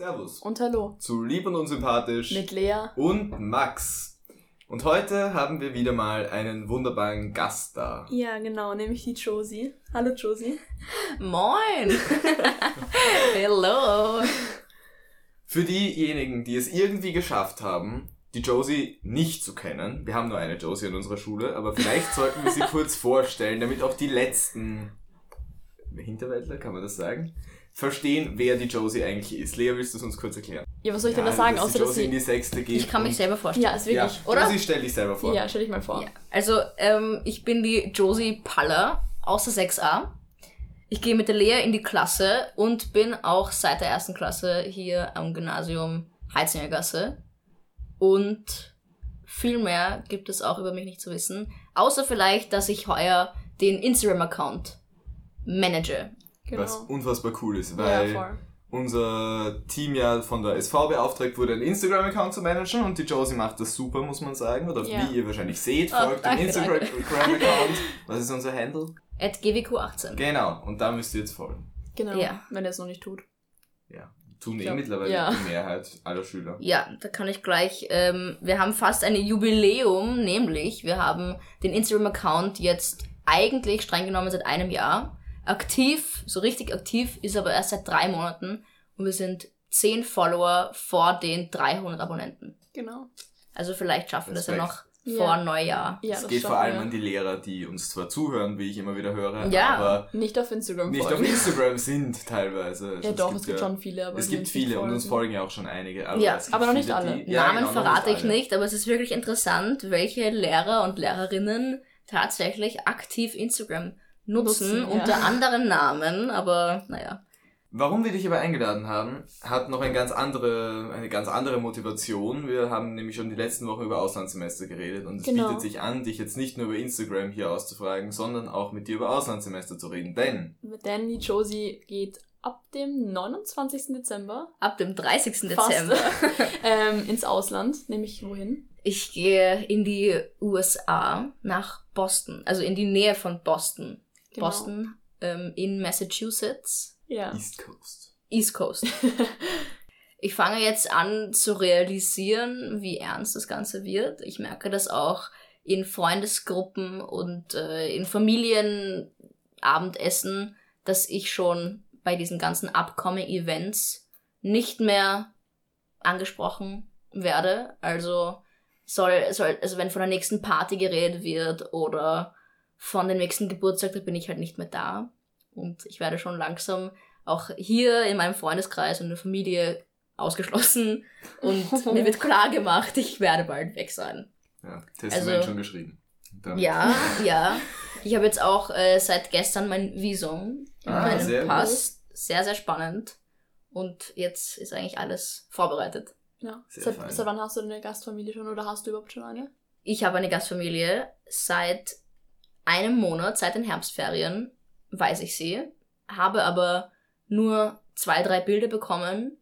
Servus. Und hallo. Zu Lieb und Unsympathisch. Mit Lea. Und Max. Und heute haben wir wieder mal einen wunderbaren Gast da. Ja, genau, nämlich die Josie. Hallo Josie. Moin! Hello! Für diejenigen, die es irgendwie geschafft haben, die Josie nicht zu kennen, wir haben nur eine Josie in unserer Schule, aber vielleicht sollten wir sie kurz vorstellen, damit auch die letzten Hinterwäldler, kann man das sagen, verstehen, wer die Josie eigentlich ist. Lea, willst du es uns kurz erklären? Ja, was soll ich denn da sagen, dass außer die dass Josie in sie... die Sechste geht. Ich kann mich selber vorstellen. Ja, ist Ja, wirklich... oder? Josie, stell dich selber vor. Ja, stell dich mal vor. Ja, Also, ähm, ich bin die Josie Paller aus der 6a. Ich gehe mit der Lea in die Klasse und bin auch seit der ersten Klasse hier am Gymnasium Heizingergasse. Und viel mehr gibt es auch über mich nicht zu wissen. Außer vielleicht, dass ich heuer den Instagram-Account manage. Genau. Was unfassbar cool ist, ja, weil voll. unser Team ja von der SV beauftragt wurde, einen Instagram-Account zu managen und die Josie macht das super, muss man sagen. Oder Ja. wie ihr wahrscheinlich seht, Oh, folgt dem danke, Instagram-Account. Was ist unser Handle? At GWQ18. Genau, und da müsst ihr jetzt folgen. Genau, Ja. wenn er es noch nicht tut. Ja. Tun eh glaub, mittlerweile ja. die Mehrheit aller Schüler. Ja, da kann ich gleich, ähm, wir haben fast ein Jubiläum, nämlich wir haben den Instagram-Account jetzt eigentlich streng genommen seit einem Jahr. Aktiv, so richtig aktiv, ist aber erst seit drei Monaten und wir sind 10 Follower vor den 300 Abonnenten. Genau. Also vielleicht schaffen wir das ja noch vor Ja. Neujahr. Ja, Es das geht vor allem wir. an die Lehrer, die uns zwar zuhören, wie ich immer wieder höre, Ja. aber Nicht auf Instagram nicht auf folgen. Instagram sind teilweise. Also Ja doch, es gibt schon viele, aber Es gibt viele und uns folgen. folgen ja auch schon einige. Aber, Ja, es gibt aber noch nicht viele, alle. Die, ja, Namen genau, verrate ich alle. nicht, aber es ist wirklich interessant, welche Lehrer und Lehrerinnen tatsächlich aktiv Instagram nutzen, Nutzen, ja. unter anderen Namen, aber naja. Warum wir dich aber eingeladen haben, hat noch eine ganz andere, eine ganz andere Motivation. Wir haben nämlich schon die letzten Wochen über Auslandssemester geredet und es Genau. bietet sich an, dich jetzt nicht nur über Instagram hier auszufragen, sondern auch mit dir über Auslandssemester zu reden. Denn Denn die Josie geht ab dem 29. Dezember Ab dem 30. Fast. Dezember. ähm, ins Ausland, nämlich wohin? Ich gehe in die USA nach Boston, also in die Nähe von Boston. Genau. Boston ähm, in Massachusetts, Ja. East Coast. East Coast. ich fange jetzt an zu realisieren, wie ernst das Ganze wird. Ich merke das auch in Freundesgruppen und äh, in Familienabendessen, dass ich schon bei diesen ganzen Upcoming-Events nicht mehr angesprochen werde. Also soll, soll, also wenn von der nächsten Party geredet wird oder von dem nächsten Geburtstag, da bin ich halt nicht mehr da. Und ich werde schon langsam auch hier in meinem Freundeskreis und in der Familie ausgeschlossen. Und mir wird klar gemacht, ich werde bald weg sein. Ja, Testament Also- schon geschrieben. Damit- Ja, ja. Ich habe jetzt auch äh, seit gestern mein Visum, Ah, meinen sehr Pass. Sehr, sehr spannend. Und jetzt ist eigentlich alles vorbereitet. ja. Sehr Seit, seit wann hast du eine Gastfamilie schon oder hast du überhaupt schon eine? Ich habe eine Gastfamilie seit einem Monat, seit den Herbstferien, weiß ich sie, habe aber nur zwei, drei Bilder bekommen,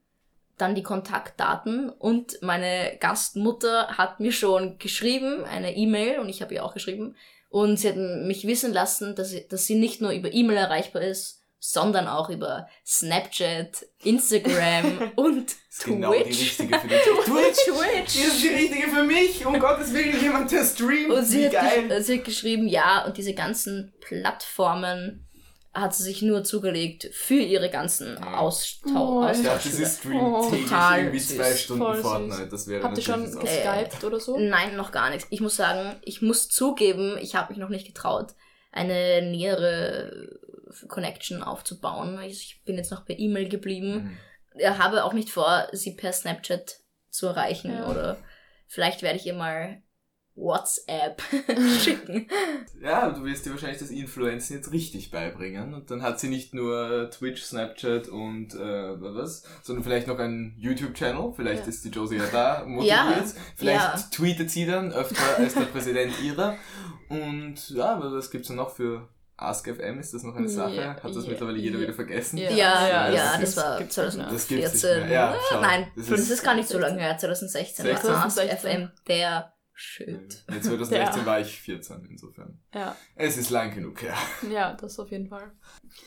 dann die Kontaktdaten und meine Gastmutter hat mir schon geschrieben, eine E-Mail und ich habe ihr auch geschrieben und sie hat mich wissen lassen, dass sie, dass sie nicht nur über E-Mail erreichbar ist, sondern auch über Snapchat, Instagram und Das ist genau die Twitch. richtige für die Twitch! Twitch. Die ist die richtige für mich! Um Gottes Willen, jemand, der streamt! Und sie Wie hat, geil! sie hat geschrieben, ja, und diese ganzen Plattformen hat sie sich nur zugelegt für ihre ganzen Ja. Austausch. Oh, Ich dachte, sie streamt Oh, total irgendwie süß. zwei Stunden Voll süß. Fortnite. Das wäre Habt ihr schon geskypt oder so? Nein, noch gar nichts. Ich muss sagen, ich muss zugeben, ich habe mich noch nicht getraut, eine nähere Connection aufzubauen. Ich bin jetzt noch per E-Mail geblieben. Mhm. Ich habe auch nicht vor, sie per Snapchat zu erreichen Ja. oder vielleicht werde ich ihr mal WhatsApp schicken. Ja, du wirst dir wahrscheinlich das Influenzen jetzt richtig beibringen. Und dann hat sie nicht nur Twitch, Snapchat und äh, was, sondern vielleicht noch einen YouTube-Channel. Vielleicht Ja. ist die Josie ja da motiviert. Ja, Vielleicht ja. tweetet sie dann öfter als der Präsident ihrer. Und ja, aber was gibt's denn noch für AskFM? Ist das noch eine Sache? Ja, Hat das ja, mittlerweile jeder ja. wieder vergessen? Ja. Ja, ja, Ja, das das, war gibt's nicht mehr. 2014. Das gibt's nicht mehr. Ja, schau, Nein, das das ist- ist, gar nicht so lange her, 2016. 16. war 2016. FM der Shit. Ja, 2016 Ja. war ich 14, insofern. Ja. Es ist lang genug her. ja, das auf jeden Fall.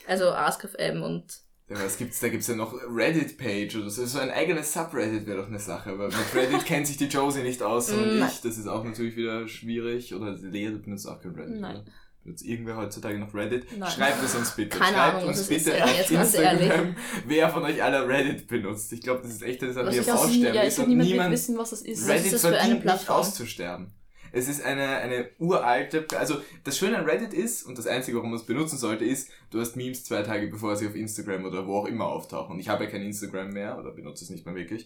Also AskFM und Ja, was gibt's, da gibt's ja noch Reddit-Page oder so. So ein eigenes Subreddit wäre doch eine Sache. Aber mit Reddit kennt sich die Josie nicht aus, sondern Nein. ich. Das ist auch natürlich wieder schwierig. Oder Lea, du benutzt auch kein Reddit. Nein. Oder? Benutzt irgendwer heutzutage noch Reddit? Nein. Schreibt es uns bitte. Keine Schreibt Ahnung, uns das ist bitte ja auf jetzt ganz Instagram, wer von euch alle Reddit benutzt. Ich glaube, das ist echt Was ich auf glaub, Aussterben ja, ich ist und niemand wissen, was das ist. Was Reddit ist das für eine Plattform? auszusterben. Es ist eine, eine uralte, also das Schöne an Reddit ist, und das Einzige, warum man es benutzen sollte, ist, du hast Memes zwei Tage bevor sie auf Instagram oder wo auch immer auftauchen. Und ich habe ja kein Instagram mehr oder benutze es nicht mehr wirklich.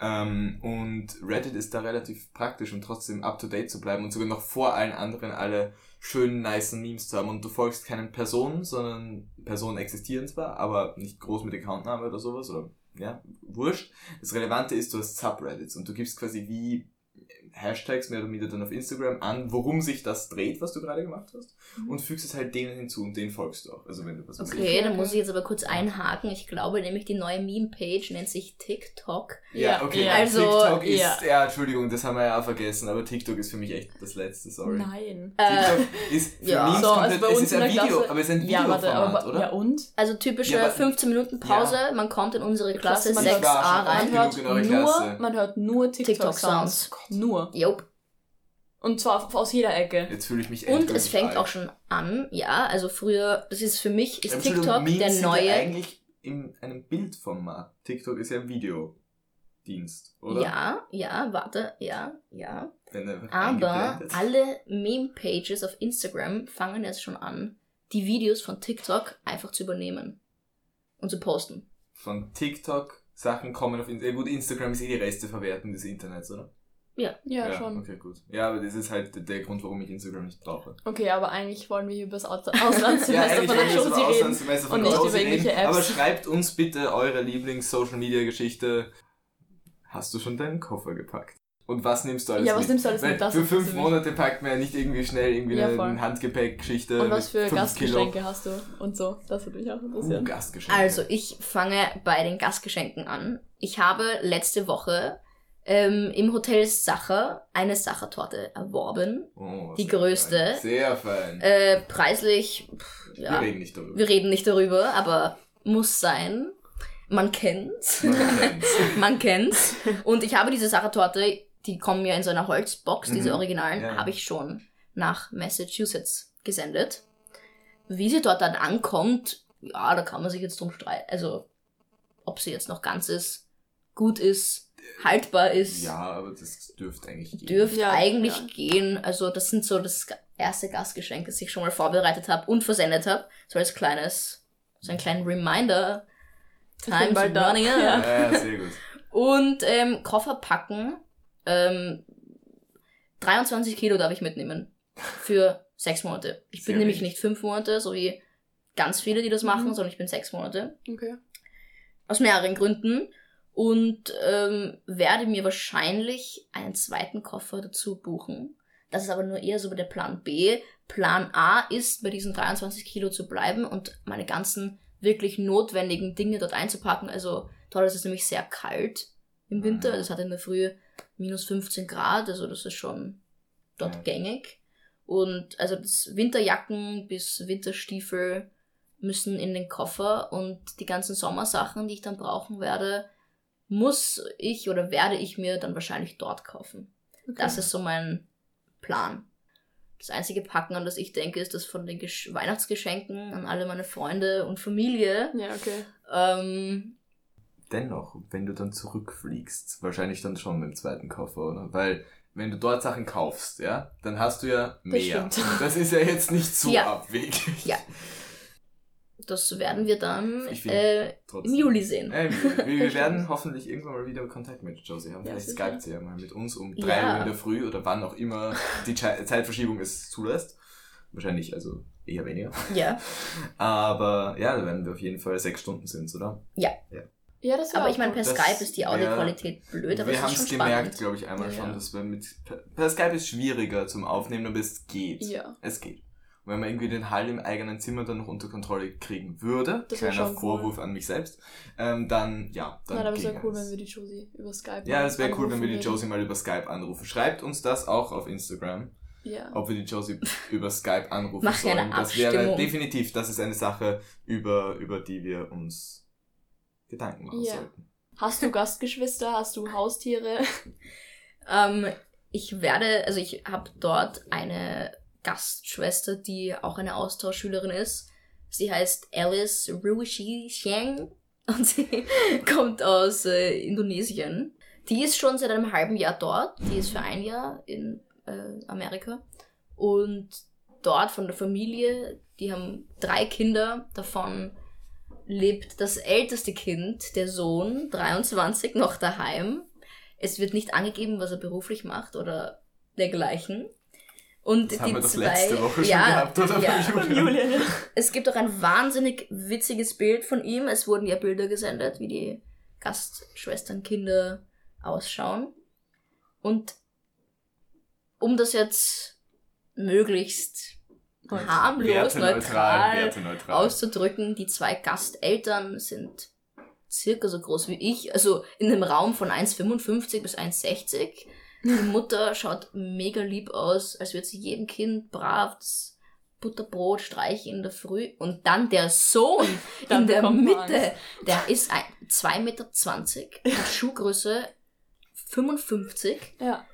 Ähm, und Reddit ist da relativ praktisch, um trotzdem up to date zu bleiben und sogar noch vor allen anderen alle schönen, nice Memes zu haben. Und du folgst keinen Personen, sondern Personen existieren zwar, aber nicht groß mit Accountname oder sowas oder ja, wurscht. Das Relevante ist, du hast Subreddits und du gibst quasi wie Hashtags mehr oder weniger dann auf Instagram an, worum sich das dreht, was du gerade gemacht hast, Mhm. und fügst es halt denen hinzu und den folgst du auch. Also wenn du was Okay, dann muss ich jetzt aber kurz einhaken. Ich glaube nämlich, die neue Meme-Page nennt sich TikTok. Ja, okay. ja. Also, TikTok ist, ja. ja. Entschuldigung, das haben wir ja auch vergessen, aber TikTok ist für mich echt das Letzte, sorry. Nein. Äh, TikTok ist für ja. Memes So, also es ist ein der Video, Klasse- aber es ist ein Ja, warte, aber, oder? ja und? also typische Ja, aber- 15 Minuten Pause, man kommt in unsere Klasse Klasse, man 6a hört- rein. Man hört, nur, man hört nur TikTok-Sounds. TikTok-Sounds. Nur. Jupp. Und zwar aus jeder Ecke. Jetzt fühle ich mich Und es fängt alt. auch schon an, ja, also früher, das ist für mich, ist TikTok Memes der sind Ja neue. eigentlich in einem Bildformat. TikTok ist ja ein Videodienst, oder? Ja, ja, warte, ja, ja. Aber alle Meme-Pages auf Instagram fangen jetzt schon an, die Videos von TikTok einfach zu übernehmen und zu posten. von TikTok Sachen kommen auf Instagram. Gut, Instagram ist eh die Resteverwertung des Internets, oder? Ja, schon. Okay, gut. Ja, aber das ist halt der Grund, warum ich Instagram nicht brauche. Okay, aber eigentlich wollen wir hier über das Aus- Ja, Auslandssemester eigentlich von der Josie reden. Auslandssemester von und nicht über irgendwelche. Apps. Aber schreibt uns bitte eure Lieblings-Social-Media-Geschichte. Hast du schon deinen Koffer gepackt? Und was nimmst du alles Ja, was mit? nimmst du alles Weil mit? Das für fünf. Monate packt man ja nicht irgendwie schnell irgendwie Ja, eine. Handgepäckgeschichte Und was mit für Gastgeschenke Kilo. hast du und so? Das würde mich auch Uh, interessieren. Gastgeschenke. Also, ich fange bei den Gastgeschenken an. Ich habe letzte Woche ähm, im Hotel Sacher eine Sachertorte erworben. Oh, die größte. Fein. Sehr fein. Äh, preislich, pff, ja, Wir reden nicht darüber. wir reden nicht darüber, aber muss sein. Man kennt's. Man kennt's. Man kennt's. Und ich habe diese Sachertorte, die kommen ja in so einer Holzbox, diese Mhm. Originalen, Ja. habe ich schon nach Massachusetts gesendet. Wie sie dort dann ankommt, ja, da kann man sich jetzt drum streiten. Also, ob sie jetzt noch ganz ist, gut ist, haltbar ist, Ja, aber das dürfte eigentlich gehen. dürfte Ja, eigentlich ja. gehen. Also, das sind so das erste Gastgeschenk, das ich schon mal vorbereitet habe und versendet habe. So als kleines, so einen kleinen Reminder. bin Time's bald da. running. Ja. Ja, sehr gut. Und ähm, Koffer packen. Ähm, 23 Kilo darf ich mitnehmen. Für sechs Monate. Ich bin Sehr nämlich wenig. nicht fünf Monate, so wie ganz viele, die das machen, Mhm. sondern ich bin sechs Monate. Okay. Aus mehreren Gründen. Und ähm, werde mir wahrscheinlich einen zweiten Koffer dazu buchen. Das ist aber nur eher so der Plan B. Plan A ist, bei diesen 23 Kilo zu bleiben und meine ganzen wirklich notwendigen Dinge dort einzupacken. Also dort ist es nämlich sehr kalt im Winter. Mhm. Es hat in der Früh minus 15 Grad, also das ist schon dort Ja. gängig. Und also das Winterjacken bis Winterstiefel müssen in den Koffer und die ganzen Sommersachen, die ich dann brauchen werde, muss ich oder werde ich mir dann wahrscheinlich dort kaufen. okay. Das ist so mein Plan. Das einzige Packen, an das ich denke, ist das von den Gesch Weihnachtsgeschenken an alle meine Freunde und Familie. Ja, okay. Ähm, Dennoch, wenn du dann zurückfliegst, wahrscheinlich dann schon mit dem zweiten Koffer, oder? Weil, wenn du dort Sachen kaufst, ja, dann hast du ja mehr. stimmt. Das ist ja jetzt nicht so Ja. abwegig. Ja. Das werden wir dann äh, im. Juli sehen. Äh, wir, wir werden hoffentlich irgendwann mal wieder Kontakt mit Josie haben. Ja, Vielleicht skypt sie ja mal mit uns um Ja. 3 Uhr in der Früh oder wann auch immer die Zeitverschiebung es zulässt. Wahrscheinlich also eher weniger. Ja. Aber ja, da werden wir auf jeden Fall sechs Stunden sind, oder? Ja, das wäre Aber auch ich meine, per Das Skype ist die Audioqualität blöd, aber wir es haben es schon gemerkt, glaube ich, einmal Ja. schon, dass wir mit per, per Skype ist schwieriger zum Aufnehmen, aber es geht. Ja. Es geht. Wenn man irgendwie den Hall im eigenen Zimmer dann noch unter Kontrolle kriegen würde, Das kleiner schon cool. Vorwurf an mich selbst, ähm, dann ja, dann Nein, aber es wäre cool, wenn wir die Josie über Skype Ja, es wäre cool, wenn wir die. Josie mal über Skype anrufen. Schreibt uns das auch auf Instagram, Ja. ob wir die Josie über Skype anrufen Mach sollen. eine das wäre definitiv, das ist eine Sache, über, über die wir uns Gedanken machen Ja. sollten. Hast du Gastgeschwister? Hast du Haustiere? Ähm, ich werde, also ich habe dort eine Gastschwester, die auch eine Austauschschülerin ist. Sie heißt Alice Ruishi Xiang und sie kommt aus äh, Indonesien. Die ist schon seit einem halben Jahr dort. Die ist für ein Jahr in äh, Amerika. Und dort von der Familie, die haben drei Kinder, davon lebt das älteste Kind, der Sohn, 23, noch daheim. Es wird nicht angegeben, was er beruflich macht oder dergleichen. Und Das die haben wir doch zwei, letzte Woche schon ja, gehabt, oder? Ja. Von Julian. Es gibt auch ein wahnsinnig witziges Bild von ihm. Es wurden ja Bilder gesendet, wie die Gastschwesternkinder ausschauen. Und um das jetzt möglichst harmlos, Werteneutral, neutral werteneutral. auszudrücken, die zwei Gasteltern sind circa so groß wie ich, also in einem Raum von 1,55 bis 1,60. Die Mutter schaut mega lieb aus, als würde sie jedem Kind brav das Butterbrot streichen in der Früh. Und dann der Sohn Dann in der Mitte, Angst. der ist ein- 2,20 Meter, Schuhgröße 55 Ja.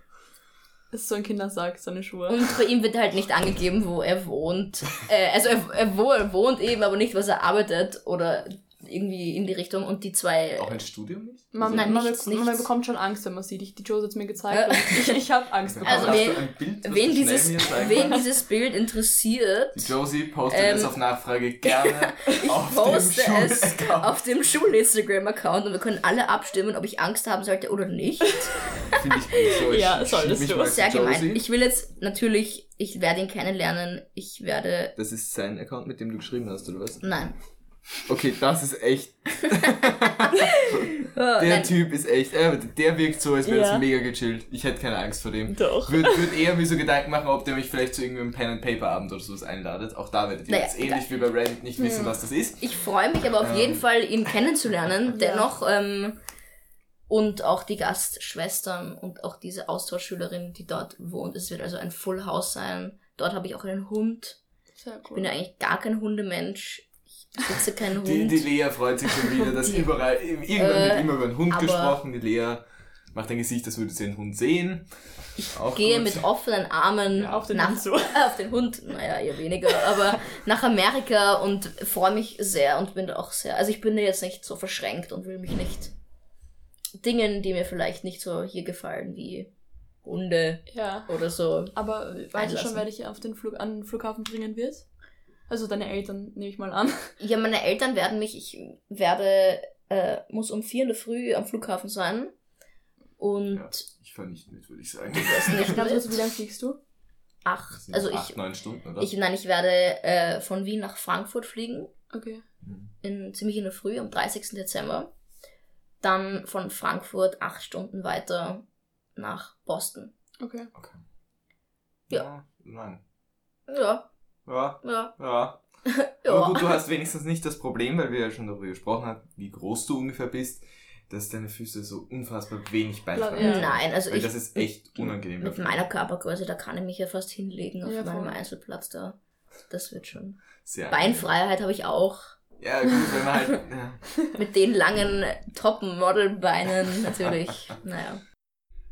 Das ist so ein Kindersack, seine Schuhe. und bei ihm wird halt nicht angegeben, wo er wohnt. Äh, also er, er, wo er wohnt eben, aber nicht, was er arbeitet oder irgendwie in die Richtung. Und die zwei... Auch ein Studium nicht? Man, Nein, man, nichts, be- man nichts. bekommt schon Angst, wenn man sieht. Ich, die Joe hat es mir gezeigt ich, ich habe Angst bekommen. Also wen- wen dieses, wen dieses Bild interessiert, Die Josie postet Ähm, es auf Nachfrage gerne ich auf poste dem es auf dem Schul-Instagram-Account und wir können alle abstimmen, ob ich Angst haben sollte oder nicht. Finde ich gut. So, ich Ja, solltest mich du. Sehr gemein. Ich will jetzt natürlich, ich werde ihn kennenlernen. Ich werde. Das ist sein Account, mit dem du geschrieben hast, oder was? Nein. Okay, das ist echt. Der nein. Typ ist echt. Äh, der wirkt so, als wäre Ja. es mega gechillt. Ich hätte keine Angst vor dem. Doch. Würde würd eher mir so Gedanken machen, ob der mich vielleicht zu irgendeinem Pen and Paper Abend oder sowas einladet. Auch da werdet ihr Naja, jetzt ähnlich wie bei Reddit nicht wissen, Hm. was das ist. Ich freue mich aber auf Ähm. jeden Fall, ihn kennenzulernen. Ja. Dennoch. Ähm, und auch die Gastschwestern und auch diese Austauschschülerin, die dort wohnt. Es wird also ein Full House sein. Dort habe ich auch einen Hund. Sehr Ich cool. bin ja eigentlich gar kein Hundemensch. Ich besitze keinen Hund. Die, die Lea freut sich schon wieder, dass überall, irgendwann Äh, wird immer über einen Hund aber- gesprochen. Die Lea macht ein Gesicht, als würde sie den Hund sehen. Auch gehe gut. mit offenen Armen Ja, auf den nach, Hund zu. auf den Hund, naja, eher weniger, aber nach Amerika und freue mich sehr und bin auch sehr, also ich bin da jetzt nicht so verschränkt und will mich nicht Dingen, die mir vielleicht nicht so hier gefallen, wie Hunde Ja. oder so. Aber weißt du schon, wer dich auf den Flug, an den Flughafen bringen wird? Also deine Eltern, nehme ich mal an. Ja, meine Eltern werden mich, ich werde, äh, muss um vier in der Früh am Flughafen sein und Ja, ich fahre nicht mit, würde ich sagen. das nicht Ganz kurz, wie mit. lange fliegst du? Acht, Das sind also acht, ich, neun Stunden, oder? ich, nein, ich werde äh, von Wien nach Frankfurt fliegen Okay. Mhm. in, ziemlich in der Früh, am 30. Dezember. Dann von Frankfurt acht Stunden weiter nach Boston. Okay. Okay. Ja. Nein. Ja, Ja, ja, ja. Aber gut, du ja. hast wenigstens nicht das Problem, weil wir ja schon darüber gesprochen haben, wie groß du ungefähr bist, dass deine Füße so unfassbar wenig Beinfreiheit Ja. haben. Nein, also Weil ich das ist echt unangenehm. mit meiner Körpergröße, da kann ich mich ja fast hinlegen auf Ja, meinem voll. Einzelplatz da. Das wird schon. Sehr Beinfreiheit habe ich auch. Ja, gut, wenn man halt. Ja. Mit den langen Top-Model-Beinen natürlich. Naja.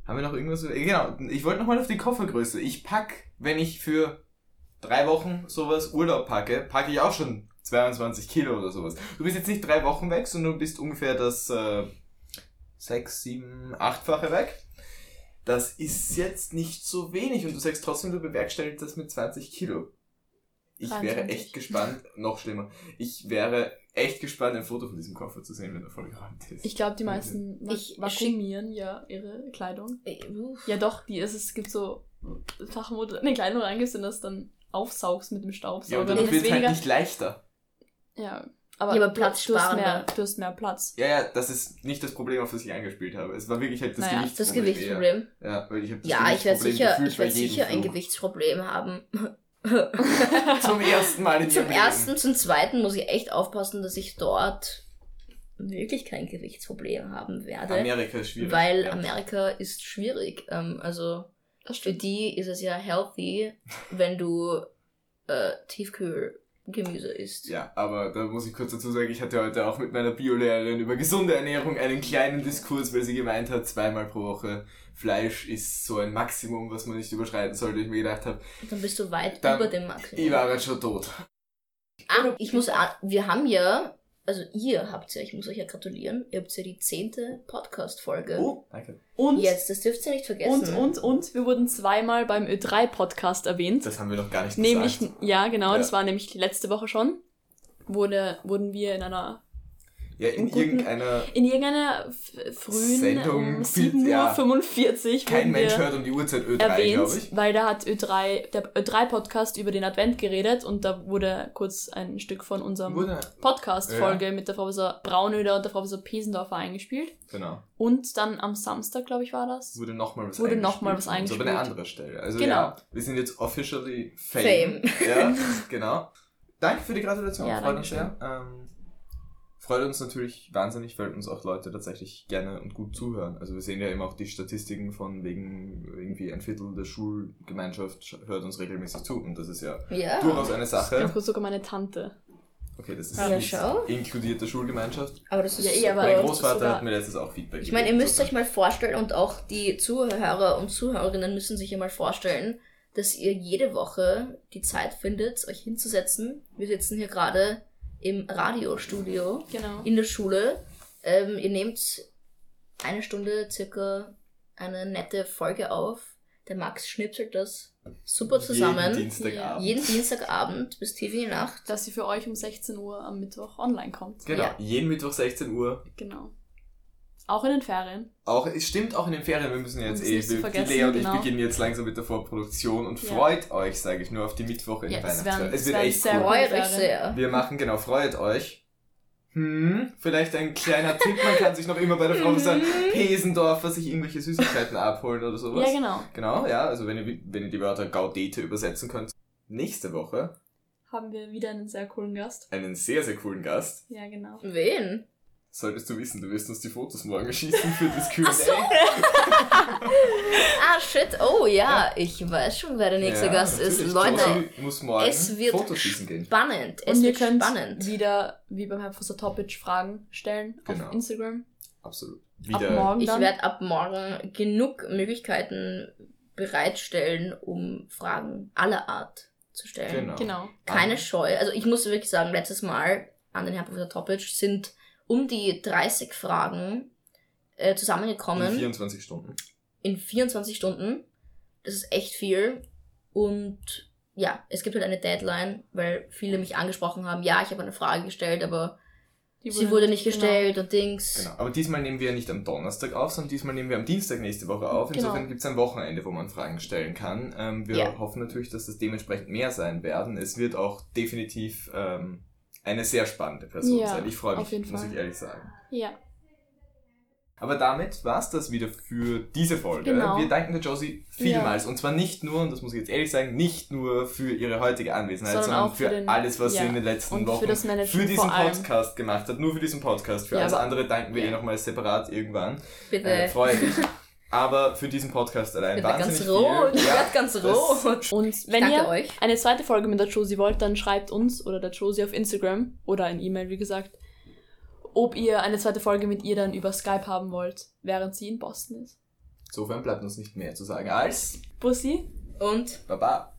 Haben wir noch irgendwas? Genau, ich wollte nochmal auf die Koffergröße. Ich pack, wenn ich für drei Wochen sowas Urlaub packe, packe ich auch schon 22 Kilo oder sowas. Du bist jetzt nicht drei Wochen weg, sondern du bist ungefähr das äh, sechs, sieben, achtfache weg. Das ist jetzt nicht so wenig und du sagst trotzdem, du bewerkstelligst das mit 20 Kilo. Ich wäre 23. echt gespannt, noch schlimmer, ich wäre echt gespannt, ein Foto von diesem Koffer zu sehen, wenn er vollgeräumt ist. Ich glaube, die meisten Ich vakuumieren ja ihre Kleidung. Uff. Ja, doch, die ist, es gibt so Sachen, wo du eine Kleidung reingibst und das dann aufsaugst mit dem ja, Staubsauger. und dann das ist wird halt weniger. nicht leichter. ja, aber, Ja, aber du, du, hast mehr, du hast mehr Platz. Ja, ja, das ist nicht das Problem, auf das ich angespielt habe. Es war wirklich halt das Naja, Das Gewichtsproblem. Gewichtsproblem. eher. Ja, weil ich habe das Ja, ich werde Gewichtsproblem sicher, ich jedem sicher ein Flug. Gewichtsproblem haben. Zum ersten Mal in Zum ihrem ersten, zum zweiten muss ich echt aufpassen, dass ich dort wirklich kein Gewichtsproblem haben werde. Leben. Amerika ist schwierig. weil ja. Amerika ist schwierig. Ähm, also Das für die ist es ja healthy, wenn du äh, Gemüse isst. Ja, aber da muss ich kurz dazu sagen, ich hatte heute auch mit meiner Biolehrerin über gesunde Ernährung einen kleinen Diskurs, weil sie gemeint hat, zweimal pro Woche Fleisch ist so ein Maximum, was man nicht überschreiten sollte. Ich mir gedacht habe, Dann bist du weit über dem Maximum. ich war jetzt schon tot. Ah, ich muss, wir haben ja, also ihr habt ja, ich muss euch ja gratulieren, ihr habt ja die zehnte Podcast-Folge. Oh, danke. Und, Jetzt, das dürft ihr nicht vergessen. und, und, und, wir wurden zweimal beim Ö3-Podcast erwähnt. Das haben wir noch gar nicht Nämlich, gesagt. ja, genau, Ja. das war nämlich letzte Woche schon. Wurde, wurden wir in einer, Ja, in guten- irgendeiner, in irgendeiner frühen Sendung, um viel- 7.45 ja. Uhr 45 kein Mensch wir hört um die Uhrzeit Ö3, glaube erwähnt, ich. weil da hat Ö3, der Ö3-Podcast über den Advent geredet und da wurde kurz ein Stück von unserem Wurde, Podcast-Folge mit der Professor Braunöder und der Professor Pesendorfer eingespielt. genau. Und dann am Samstag, glaube ich, war das. Wurde nochmal was Wurde eingespielt. noch mal was uns, Aber eine eingespielt. andere Stelle. Also Genau. ja, wir sind jetzt officially fame. Fame. Ja, genau. Danke für die Gratulation. Ja, Freut uns sehr. Ähm, freut uns natürlich wahnsinnig, weil uns auch Leute tatsächlich gerne und gut zuhören. Also wir sehen ja immer auch die Statistiken von wegen irgendwie ein Viertel der Schulgemeinschaft sch- hört uns regelmäßig zu. Und das ist ja Ja. durchaus eine Ich Sache. glaube sogar meine Tante. Okay, das ist Ja, nicht schau. inkludierte Schulgemeinschaft. Aber das ist Ja, eh, aber- Mein Großvater sogar- hat mir letztens auch Feedback Ich meine, ihr müsst gegeben. euch mal vorstellen und auch die Zuhörer und Zuhörerinnen müssen sich ja mal vorstellen, dass ihr jede Woche die Zeit findet, euch hinzusetzen. Wir sitzen hier gerade im Radiostudio Genau. in der Schule. Ähm, ihr nehmt eine Stunde circa eine nette Folge auf. Der Max schnipselt das super zusammen. Jeden Dienstagabend. Jeden Dienstagabend bis tief in die Nacht. Dass sie für euch um 16 Uhr am Mittwoch online kommt. Genau, Ja. jeden Mittwoch 16 Uhr. Genau. Auch in den Ferien. Auch, es stimmt auch in den Ferien, wir müssen jetzt Um eh, wir, Lea und genau. ich beginnen jetzt langsam mit der Vorproduktion und Ja. freut euch, sage ich nur, auf die Mittwoche in Ja, Weihnachtsferien. Es es wird echt sehr cool. cool. Freut euch sehr. Wir machen, genau, freut euch. Hm, vielleicht ein kleiner Tipp, man kann sich noch immer bei der Frau sagen, Pesendorfer sich irgendwelche Süßigkeiten abholen oder sowas. Ja, genau. Genau, ja, also wenn ihr, wenn ihr die Wörter Gaudete übersetzen könnt. Nächste Woche Haben wir wieder einen sehr coolen Gast. einen sehr, sehr coolen Gast. Ja, genau. Wen? Solltest du wissen, du wirst uns die Fotos morgen schießen für das Q&A. Ah, shit. Oh ja, ich weiß schon, wer der nächste Ja, Gast ist. Leute, muss morgen es wird Fotos schießen gehen. spannend. Es Und ihr wird könnt spannend. wieder, wie beim Herrn Professor Topic, Fragen stellen Genau. auf Instagram. Absolut. Ab Wieder morgen Ich dann. werde ab morgen genug Möglichkeiten bereitstellen, um Fragen aller Art zu stellen. Genau. Genau. Keine Ah. Scheu. Also ich muss wirklich sagen, letztes Mal an den Herrn Professor Topic sind um die 30 Fragen äh, in zusammengekommen 24 Stunden. in 24 Stunden. Das ist echt viel. Und ja, es gibt halt eine Deadline, weil viele mich angesprochen haben, ja, ich habe eine Frage gestellt, aber Die sie wurde nicht genau. gestellt und Dings. Genau. Aber diesmal nehmen wir nicht am Donnerstag auf, sondern diesmal nehmen wir am Dienstag nächste Woche auf. Insofern Genau. gibt es ein Wochenende, wo man Fragen stellen kann. Ähm, wir Ja. hoffen natürlich, dass das dementsprechend mehr sein werden. Es wird auch definitiv ähm, eine sehr spannende Person Ja, sein. Ich freue mich, auf jeden muss Fall. ich ehrlich sagen. Ja. Aber damit war's das wieder für diese Folge. Genau. Wir danken der Josie vielmals. Und zwar nicht nur, und das muss ich jetzt ehrlich sagen, nicht nur für ihre heutige Anwesenheit, Sondern sondern, auch für, für den- alles, was ja. sie in den letzten Und für Wochen Management für diesen. Podcast gemacht hat. Nur für diesen Podcast. Für Ja, alles andere danken wir ja. eh nochmal separat irgendwann. Bitte. Äh, freue mich. Aber für diesen Podcast allein ich wahnsinnig ganz rot. viel. Ich werde ganz rot. Und wenn ihr euch. eine zweite Folge mit der Josie wollt, dann schreibt uns oder der Josie auf Instagram oder ein E-Mail, wie gesagt, ob ihr eine zweite Folge mit ihr dann über Skype haben wollt, während sie in Boston ist. Insofern bleibt uns nicht mehr zu sagen als Bussi. Und Baba.